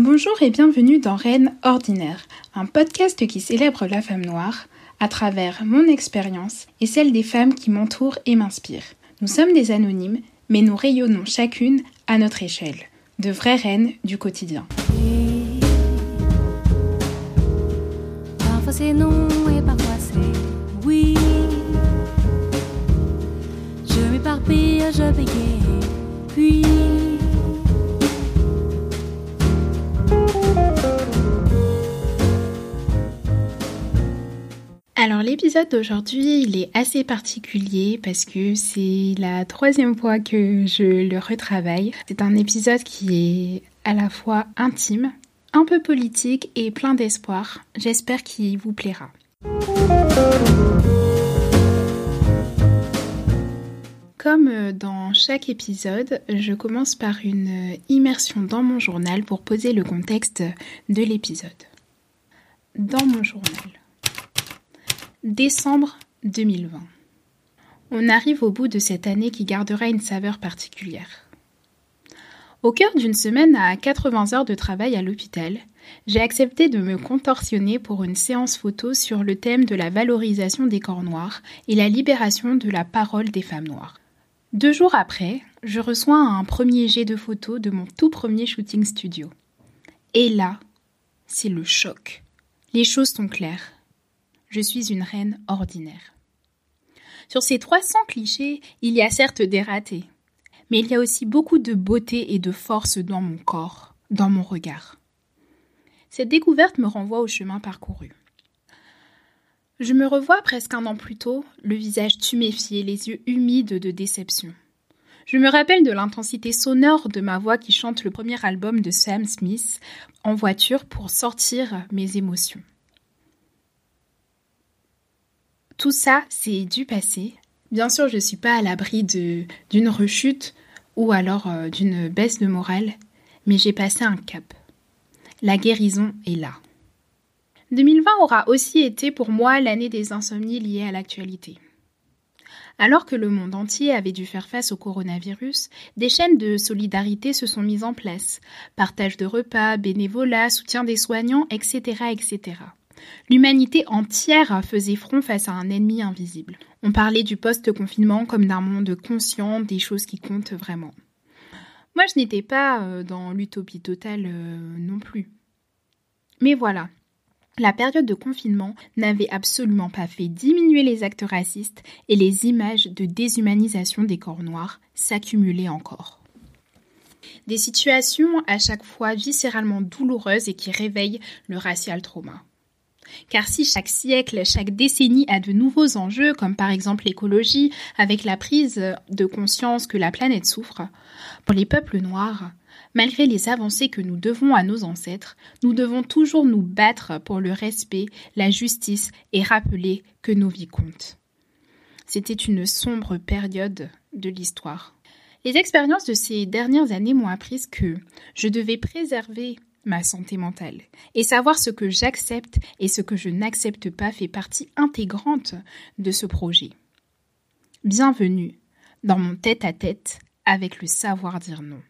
Bonjour et bienvenue dans Reine Ordinaire, un podcast qui célèbre la femme noire à travers mon expérience et celle des femmes qui m'entourent et m'inspirent. Nous sommes des anonymes, mais nous rayonnons chacune à notre échelle, de vraies reines du quotidien. Alors l'épisode d'aujourd'hui, il est assez particulier parce que c'est la troisième fois que je le retravaille. C'est un épisode qui est à la fois intime, un peu politique et plein d'espoir. J'espère qu'il vous plaira. Comme dans chaque épisode, je commence par une immersion dans mon journal pour poser le contexte de l'épisode. Dans mon journal. Décembre 2020. On arrive au bout de cette année qui gardera une saveur particulière. Au cœur d'une semaine à 80 heures de travail à l'hôpital, j'ai accepté de me contorsionner pour une séance photo sur le thème de la valorisation des corps noirs et la libération de la parole des femmes noires. Deux jours après, je reçois un premier jet de photos de mon tout premier shooting studio. Et là, c'est le choc. Les choses sont claires. Je suis une reine ordinaire. Sur ces 300 clichés, il y a certes des ratés, mais il y a aussi beaucoup de beauté et de force dans mon corps, dans mon regard. Cette découverte me renvoie au chemin parcouru. Je me revois presque un an plus tôt, le visage tuméfié, les yeux humides de déception. Je me rappelle de l'intensité sonore de ma voix qui chante le premier album de Sam Smith en voiture pour sortir mes émotions. Tout ça, c'est du passé. Bien sûr, je ne suis pas à l'abri d'une rechute ou alors euh, d'une baisse de morale, mais j'ai passé un cap. La guérison est là. 2020 aura aussi été pour moi l'année des insomnies liées à l'actualité. Alors que le monde entier avait dû faire face au coronavirus, des chaînes de solidarité se sont mises en place. Partage de repas, bénévolat, soutien des soignants, etc. etc. L'humanité entière faisait front face à un ennemi invisible. On parlait du post-confinement comme d'un monde conscient des choses qui comptent vraiment. Moi, je n'étais pas euh, dans l'utopie totale euh, non plus. Mais voilà, la période de confinement n'avait absolument pas fait diminuer les actes racistes et les images de déshumanisation des corps noirs s'accumulaient encore. Des situations à chaque fois viscéralement douloureuses et qui réveillent le racial trauma. Car si chaque siècle, chaque décennie a de nouveaux enjeux, comme par exemple l'écologie, avec la prise de conscience que la planète souffre, pour les peuples noirs, malgré les avancées que nous devons à nos ancêtres, nous devons toujours nous battre pour le respect, la justice et rappeler que nos vies comptent. C'était une sombre période de l'histoire. Les expériences de ces dernières années m'ont appris que je devais préserver ma santé mentale. Et savoir ce que j'accepte et ce que je n'accepte pas fait partie intégrante de ce projet. Bienvenue dans mon tête-à-tête avec le savoir dire non.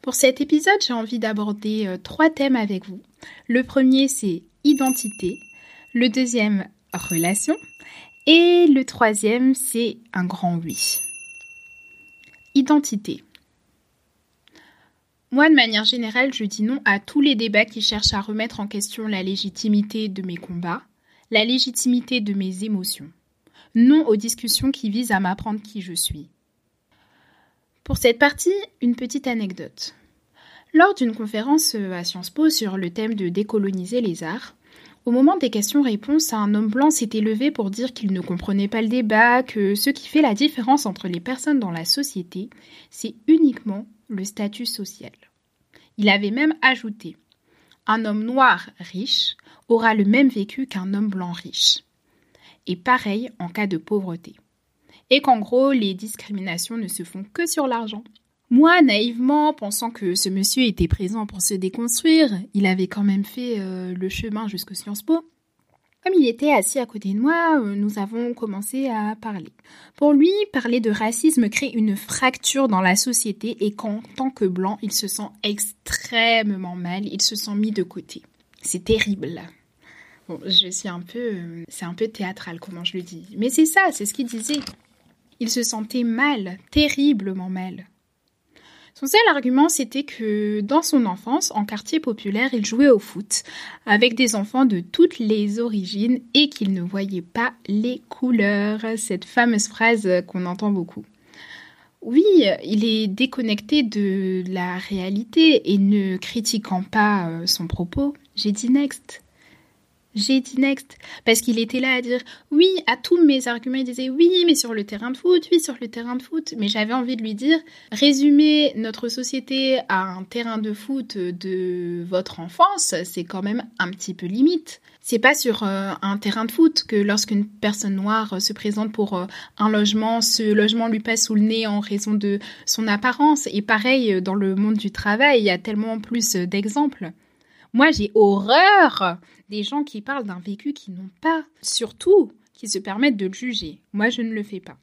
Pour cet épisode, j'ai envie d'aborder euh, trois thèmes avec vous. Le premier, c'est identité. Le deuxième, relation. Et le troisième, c'est un grand oui. Identité. Moi, de manière générale, je dis non à tous les débats qui cherchent à remettre en question la légitimité de mes combats, la légitimité de mes émotions. Non aux discussions qui visent à m'apprendre qui je suis. Pour cette partie, une petite anecdote. Lors d'une conférence à Sciences Po sur le thème de décoloniser les arts, au moment des questions-réponses, un homme blanc s'était levé pour dire qu'il ne comprenait pas le débat, que ce qui fait la différence entre les personnes dans la société, c'est uniquement le statut social. Il avait même ajouté Un homme noir riche aura le même vécu qu'un homme blanc riche. Et pareil en cas de pauvreté. Et qu'en gros, les discriminations ne se font que sur l'argent. Moi, naïvement, pensant que ce monsieur était présent pour se déconstruire, il avait quand même fait euh, le chemin jusqu'au Sciences Po, Comme il était assis à côté de moi, euh, nous avons commencé à parler. Pour lui, parler de racisme crée une fracture dans la société et qu'en tant que blanc, il se sent extrêmement mal, il se sent mis de côté. C'est terrible. Bon, je suis un peu... euh, C'est un peu théâtral comment je le dis. Mais c'est ça, c'est ce qu'il disait. Il se sentait mal, terriblement mal. Son seul argument, c'était que dans son enfance, en quartier populaire, il jouait au foot avec des enfants de toutes les origines et qu'il ne voyait pas les couleurs. Cette fameuse phrase qu'on entend beaucoup. Oui, il est déconnecté de la réalité et ne critiquant pas euh, son propos. J'ai dit next. J'ai dit next. Parce qu'il était là à dire oui à tous mes arguments. Il disait oui, mais sur le terrain de foot, oui, sur le terrain de foot. Mais j'avais envie de lui dire résumer notre société à un terrain de foot de votre enfance, c'est quand même un petit peu limite. C'est pas sur euh, un terrain de foot que lorsqu'une personne noire se présente pour euh, un logement, ce logement lui passe sous le nez en raison de son apparence. Et pareil, euh, dans le monde du travail, il y a tellement plus d'exemples. Moi, j'ai horreur des gens qui parlent d'un vécu qu'ils n'ont pas, surtout qui se permettent de le juger. Moi, je ne le fais pas.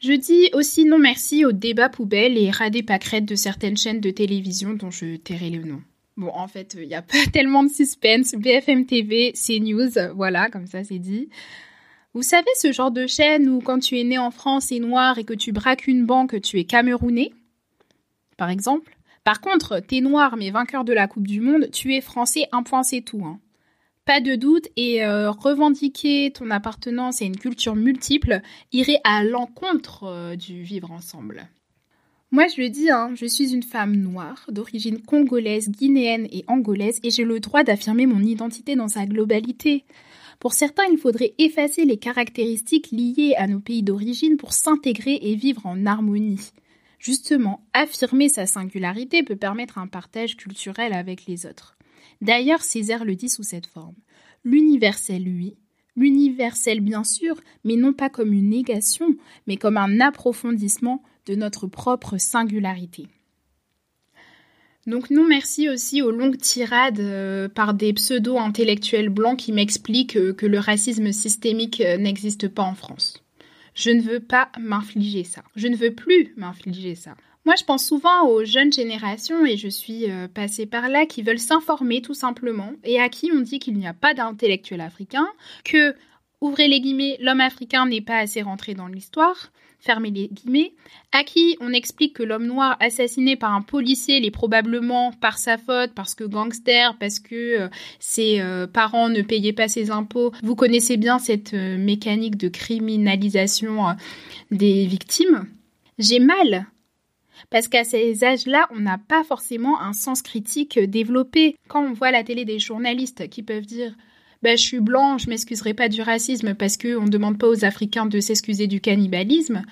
Je dis aussi non merci aux débats poubelles et radés pâquerettes de certaines chaînes de télévision dont je tairai le nom. Bon, en fait, il n'y a pas tellement de suspense. BFM TV, CNews, voilà, comme ça c'est dit. Vous savez ce genre de chaîne où quand tu es né en France et noir et que tu braques une banque, tu es camerounais? Par exemple? Par contre, t'es noir mais vainqueur de la Coupe du Monde, tu es français, un point c'est tout. Hein. Pas de doute, et euh, revendiquer ton appartenance à une culture multiple irait à l'encontre euh, du vivre ensemble. Moi je le dis, hein, je suis une femme noire, d'origine congolaise, guinéenne et angolaise, et j'ai le droit d'affirmer mon identité dans sa globalité. Pour certains, il faudrait effacer les caractéristiques liées à nos pays d'origine pour s'intégrer et vivre en harmonie. Justement, affirmer sa singularité peut permettre un partage culturel avec les autres. D'ailleurs, Césaire le dit sous cette forme. L'universel, oui, l'universel bien sûr, mais non pas comme une négation, mais comme un approfondissement de notre propre singularité. Donc non merci aussi aux longues tirades euh, par des pseudo-intellectuels blancs qui m'expliquent euh, que le racisme systémique euh, n'existe pas en France. Je ne veux pas m'infliger ça. Je ne veux plus m'infliger ça. Moi, je pense souvent aux jeunes générations, et je suis euh, passée par là, qui veulent s'informer tout simplement, et à qui on dit qu'il n'y a pas d'intellectuel africain, que, ouvrez les guillemets, l'homme africain n'est pas assez rentré dans l'histoire, fermez les guillemets, à qui on explique que l'homme noir assassiné par un policier l'est probablement par sa faute, parce que gangster, parce que euh, ses euh, parents ne payaient pas ses impôts. Vous connaissez bien cette euh, mécanique de criminalisation des victimes. J'ai mal parce qu'à ces âges-là, on n'a pas forcément un sens critique développé. Quand on voit à la télé des journalistes qui peuvent dire bah, je suis blanc, je m'excuserai pas du racisme parce qu'on ne demande pas aux Africains de s'excuser du cannibalisme.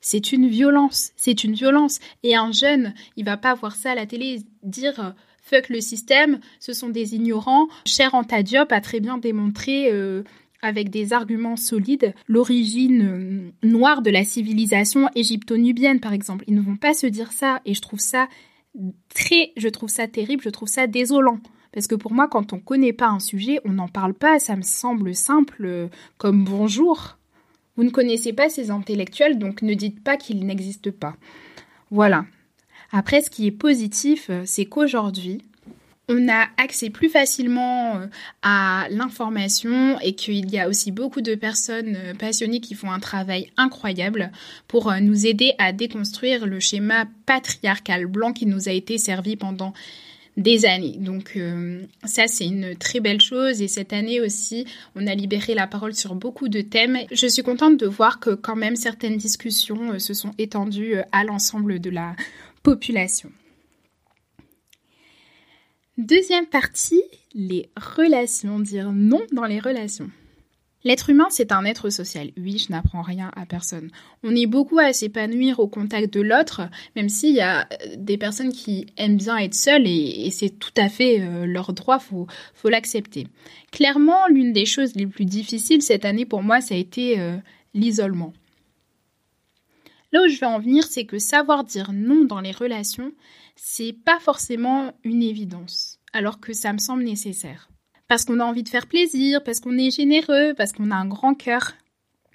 C'est une violence, c'est une violence. Et un jeune, il va pas voir ça à la télé dire fuck le système, ce sont des ignorants. Cher Anta Diop a très bien démontré euh, avec des arguments solides l'origine euh, noire de la civilisation égypto-nubienne par exemple. Ils ne vont pas se dire ça et je trouve ça très je trouve ça terrible, je trouve ça désolant. Parce que pour moi, quand on connaît pas un sujet, on n'en parle pas. Ça me semble simple euh, comme bonjour. Vous ne connaissez pas ces intellectuels, donc ne dites pas qu'ils n'existent pas. Voilà. Après, ce qui est positif, euh, c'est qu'aujourd'hui, on a accès plus facilement euh, à l'information et qu'il y a aussi beaucoup de personnes passionnées qui font un travail incroyable pour nous aider à déconstruire le schéma patriarcal blanc qui nous a été servi pendant des années. Donc euh, ça c'est une très belle chose et cette année aussi on a libéré la parole sur beaucoup de thèmes. Je suis contente de voir que quand même certaines discussions euh, se sont étendues euh, à l'ensemble de la population. Deuxième partie, les relations, dire non dans les relations. L'être humain, c'est un être social. Oui, je n'apprends rien à personne. On est beaucoup à s'épanouir au contact de l'autre, même s'il y a euh, des personnes qui aiment bien être seules et, c'est tout à fait euh, leur droit, faut, faut l'accepter. Clairement, l'une des choses les plus difficiles cette année pour moi, ça a été euh, l'isolement. Là où je veux en venir, c'est que savoir dire non dans les relations, c'est pas forcément une évidence, alors que ça me semble nécessaire. Parce qu'on a envie de faire plaisir, parce qu'on est généreux, parce qu'on a un grand cœur.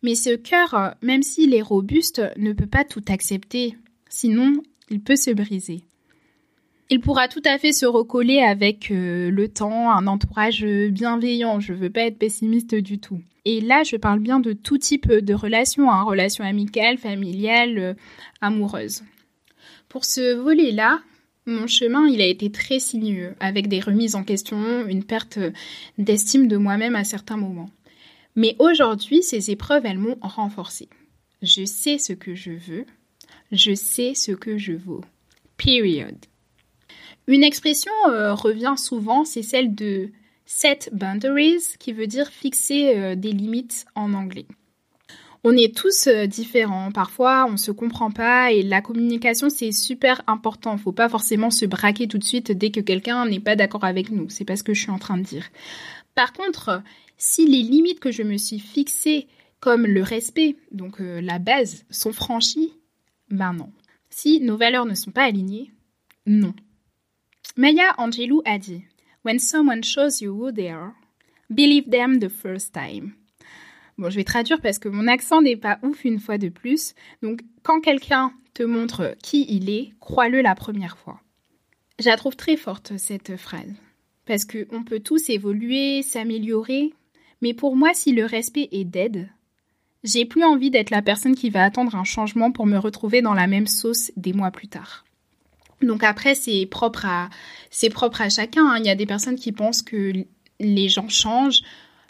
Mais ce cœur, même s'il est robuste, ne peut pas tout accepter, sinon il peut se briser. Il pourra tout à fait se recoller avec euh, le temps, un entourage bienveillant, je veux pas être pessimiste du tout. Et là, je parle bien de tout type de relations, hein, relations amicales, familiales, euh, amoureuses. Pour ce volet-là, mon chemin, il a été très sinueux, avec des remises en question, une perte d'estime de moi-même à certains moments. Mais aujourd'hui, ces épreuves, elles m'ont renforcée. Je sais ce que je veux, je sais ce que je vaux. Period. Une expression euh, revient souvent, c'est celle de set boundaries, qui veut dire fixer euh, des limites en anglais. On est tous euh, différents, parfois on se comprend pas et la communication c'est super important. Faut pas forcément se braquer tout de suite dès que quelqu'un n'est pas d'accord avec nous. C'est pas ce que je suis en train de dire. Par contre, si les limites que je me suis fixées, comme le respect, donc euh, la base, sont franchies, ben non. Si nos valeurs ne sont pas alignées, non. Maya Angelou a dit When someone shows you who they are, believe them the first time. Bon, je vais traduire parce que mon accent n'est pas ouf une fois de plus. Donc, quand quelqu'un te montre qui il est, crois-le la première fois. Je la trouve très forte, cette phrase. Parce qu'on peut tous évoluer, s'améliorer. Mais pour moi, si le respect est dead, j'ai plus envie d'être la personne qui va attendre un changement pour me retrouver dans la même sauce des mois plus tard. Donc après, c'est propre à, c'est propre à chacun. Hein. Il y a des personnes qui pensent que les gens changent.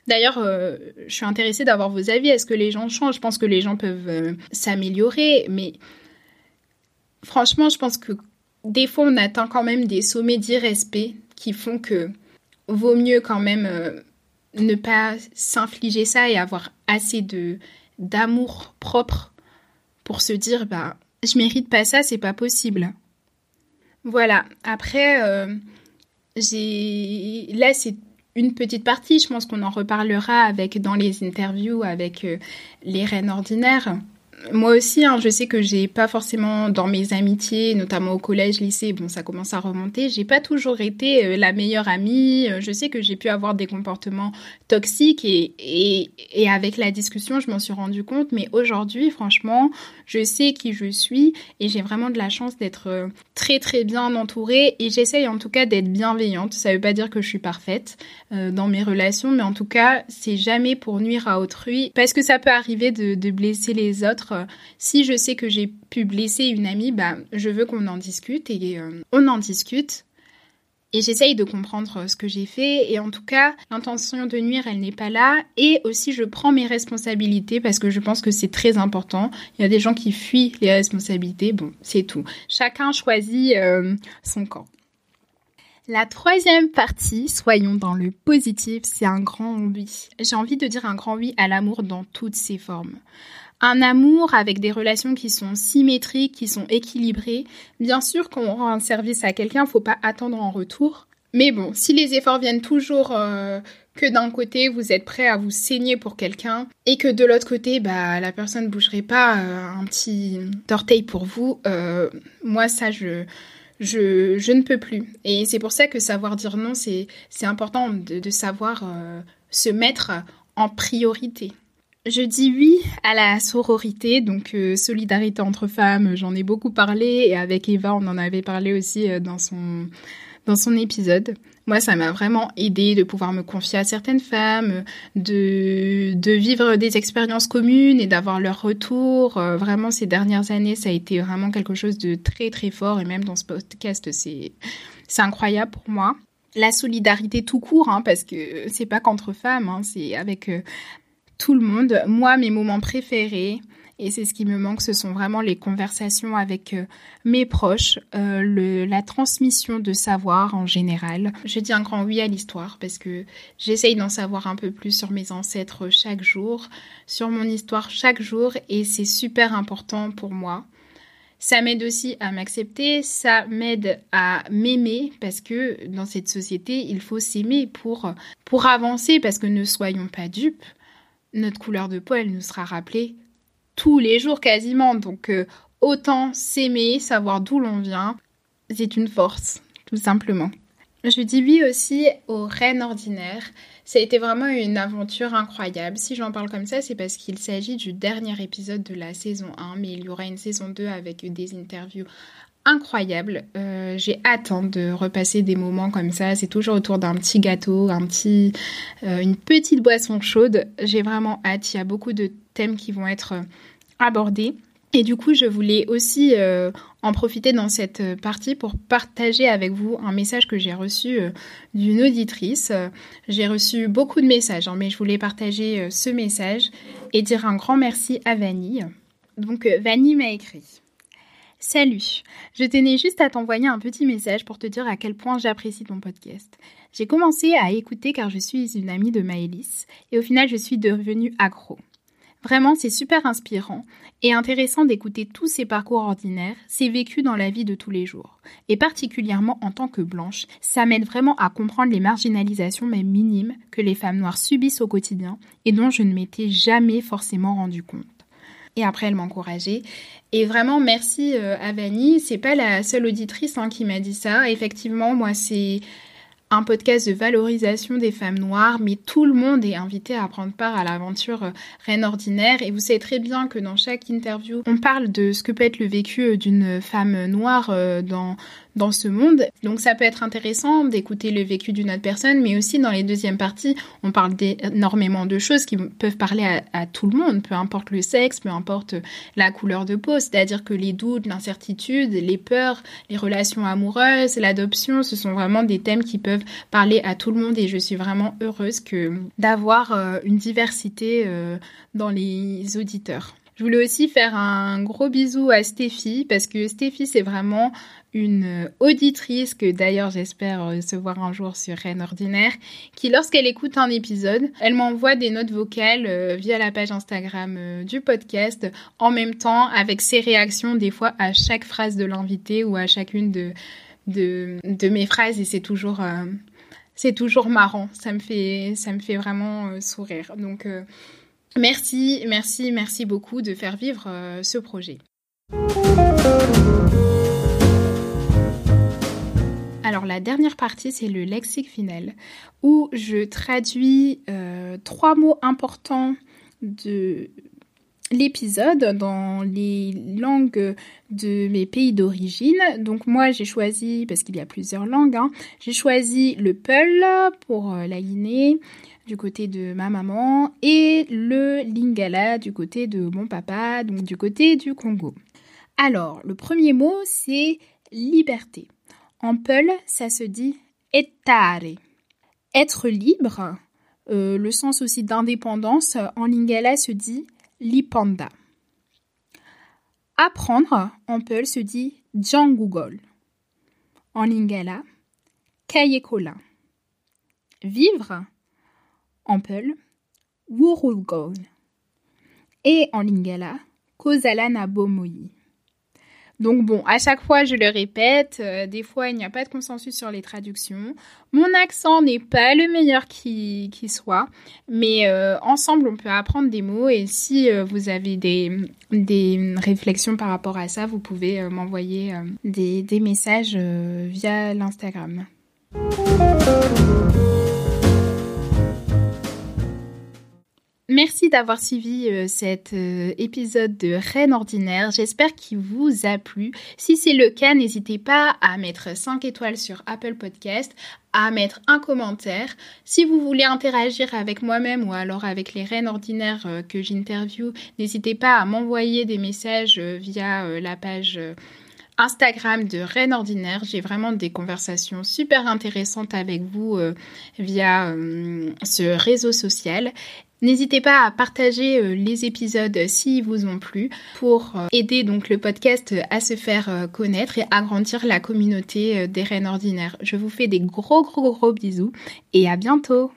D'ailleurs, euh, je suis intéressée d'avoir vos avis. Est-ce que les gens changent? Je pense que les gens peuvent euh, s'améliorer, mais franchement, je pense que des fois, on atteint quand même des sommets d'irrespect qui font que vaut mieux quand même euh, ne pas s'infliger ça et avoir assez de d'amour propre pour se dire bah je mérite pas ça, c'est pas possible. Voilà. Après, j'ai là c'est une petite partie. Je pense qu'on en reparlera avec dans les interviews avec euh, les reines ordinaires moi aussi, hein, je sais que j'ai pas forcément dans mes amitiés, notamment au collège, lycée, bon, ça commence à remonter. J'ai pas toujours été euh, la meilleure amie. Euh, je sais que j'ai pu avoir des comportements toxiques et, et, et avec la discussion, je m'en suis rendu compte. Mais aujourd'hui, franchement, je sais qui je suis et j'ai vraiment de la chance d'être euh, très très bien entourée et j'essaye en tout cas d'être bienveillante. Ça veut pas dire que je suis parfaite dans mes relations, mais en tout cas, c'est jamais pour nuire à autrui parce que ça peut arriver de, de blesser les autres euh, si je sais que j'ai pu blesser une amie, bah, je veux qu'on en discute et euh, on en discute. Et j'essaye de comprendre euh, ce que j'ai fait. Et en tout cas, l'intention de nuire, elle n'est pas là. Et aussi, je prends mes responsabilités parce que je pense que c'est très important. Il y a des gens qui fuient les responsabilités. Bon, c'est tout. Chacun choisit son camp. La troisième partie, soyons dans le positif, c'est un grand oui. J'ai envie de dire un grand oui à l'amour dans toutes ses formes un amour avec des relations qui sont symétriques, qui sont équilibrées. Bien sûr, quand on rend un service à quelqu'un, faut pas attendre en retour. Mais bon, si les efforts viennent toujours euh, que d'un côté vous êtes prêt à vous saigner pour quelqu'un et que de l'autre côté bah la personne ne bougerait pas euh, un petit orteil pour vous, euh, moi ça je je, ne peux plus. Et c'est pour ça que savoir dire non, c'est important de savoir se mettre en priorité. Je dis oui à la sororité, donc euh, solidarité entre femmes, j'en ai beaucoup parlé et avec Eva on en avait parlé aussi euh, dans son dans son épisode. Moi, ça m'a vraiment aidé de pouvoir me confier à certaines femmes, de, de vivre des expériences communes et d'avoir leur retour. Euh, vraiment, ces dernières années, ça a été vraiment quelque chose de très, très fort. Et même dans ce podcast, c'est, incroyable pour moi la solidarité tout court, hein, parce que c'est pas qu'entre femmes, hein, c'est avec tout le monde. Moi, mes moments préférés, et c'est ce qui me manque, ce sont vraiment les conversations avec euh, mes proches, euh, la transmission de savoir en général. Je dis un grand oui à l'histoire parce que j'essaye d'en savoir un peu plus sur mes ancêtres chaque jour, sur mon histoire chaque jour, et c'est super important pour moi. Ça m'aide aussi à m'accepter, ça m'aide à m'aimer parce que dans cette société, il faut s'aimer pour, pour avancer parce que ne soyons pas dupes notre couleur de peau, elle nous sera rappelée tous les jours quasiment. Donc euh, autant s'aimer, savoir d'où l'on vient, c'est une force, tout simplement. Je dis oui aussi aux reines ordinaires. Ça a été vraiment une aventure incroyable. Si j'en parle comme ça, c'est parce qu'il s'agit du dernier épisode de la saison 1, mais il y aura une saison 2 avec des interviews incroyables. Euh, j'ai hâte hein, de repasser des moments comme ça. C'est toujours autour d'un petit gâteau, un petit, euh, une petite boisson chaude. J'ai vraiment hâte. Il y a beaucoup de thèmes qui vont être abordés. Et du coup, je voulais aussi euh, en profiter dans cette partie pour partager avec vous un message que j'ai reçu euh, d'une auditrice. J'ai reçu beaucoup de messages, hein, mais je voulais partager euh, ce message et dire un grand merci à Vanille. Donc, Vanille m'a écrit. Salut, je tenais juste à t'envoyer un petit message pour te dire à quel point j'apprécie ton podcast. J'ai commencé à écouter car je suis une amie de Maëlys et au final je suis devenue accro. Vraiment, c'est super inspirant et intéressant d'écouter tous ces parcours ordinaires, ces vécus dans la vie de tous les jours. Et particulièrement en tant que blanche, ça m'aide vraiment à comprendre les marginalisations même minimes que les femmes noires subissent au quotidien et dont je ne m'étais jamais forcément rendu compte. Et après, elle m'encourageait. Et vraiment, merci euh, à Vanny. C'est pas la seule auditrice hein, qui m'a dit ça. Effectivement, moi, c'est un podcast de valorisation des femmes noires, mais tout le monde est invité à prendre part à l'aventure euh, Reine Ordinaire. Et vous savez très bien que dans chaque interview, on parle de ce que peut être le vécu euh, d'une femme noire euh, dans, dans ce monde. Donc ça peut être intéressant d'écouter le vécu d'une autre personne, mais aussi dans les deuxièmes parties, on parle énormément de choses qui peuvent parler à, à, tout le monde, peu importe le sexe, peu importe la couleur de peau. C'est-à-dire que les doutes, l'incertitude, les peurs, les relations amoureuses, l'adoption, ce sont vraiment des thèmes qui peuvent parler à tout le monde et je suis vraiment heureuse que d'avoir euh, une diversité euh, dans les auditeurs. Je voulais aussi faire un gros bisou à Stéphie parce que Stéphie c'est vraiment une auditrice que d'ailleurs j'espère recevoir un jour sur Reine Ordinaire, qui lorsqu'elle écoute un épisode, elle m'envoie des notes vocales euh, via la page Instagram du podcast, en même temps avec ses réactions des fois à chaque phrase de l'invité ou à chacune de, mes phrases et c'est toujours, euh, c'est toujours marrant. Ça me fait, ça me fait vraiment euh, sourire. Donc, euh, merci, merci, merci beaucoup de faire vivre ce projet. Alors la dernière partie, c'est le lexique final, où je traduis trois mots importants de l'épisode dans les langues de mes pays d'origine. Donc moi j'ai choisi, parce qu'il y a plusieurs langues, hein, j'ai choisi le Peul pour euh, la Guinée du côté de ma maman et le Lingala du côté de mon papa, donc du côté du Congo. Alors le premier mot c'est liberté. En Peul ça se dit etare. Être libre, euh, le sens aussi d'indépendance, en Lingala se dit Lipanda. Apprendre en Peul se dit Djangugol. En lingala, Kayekola. Vivre en Peul, Wurulgol. Et en lingala, Kozalana Bomoyi. Donc bon, à chaque fois, je le répète, euh, des fois, il n'y a pas de consensus sur les traductions. Mon accent n'est pas le meilleur qui, soit, mais euh, ensemble, on peut apprendre des mots et si euh, vous avez des, des réflexions par rapport à ça, vous pouvez m'envoyer des, des messages via l'Instagram. Merci d'avoir suivi euh, cet euh, épisode de Reine Ordinaire. J'espère qu'il vous a plu. Si c'est le cas, n'hésitez pas à mettre 5 étoiles sur Apple Podcast, à mettre un commentaire. Si vous voulez interagir avec moi-même ou alors avec les reines ordinaires euh, que j'interviewe, n'hésitez pas à m'envoyer des messages via la page Instagram de Reine Ordinaire. J'ai vraiment des conversations super intéressantes avec vous via ce réseau social. N'hésitez pas à partager euh, les épisodes s'ils vous ont plu pour euh, aider donc le podcast à se faire euh, connaître et agrandir la communauté des reines ordinaires. Je vous fais des gros gros gros bisous et à bientôt.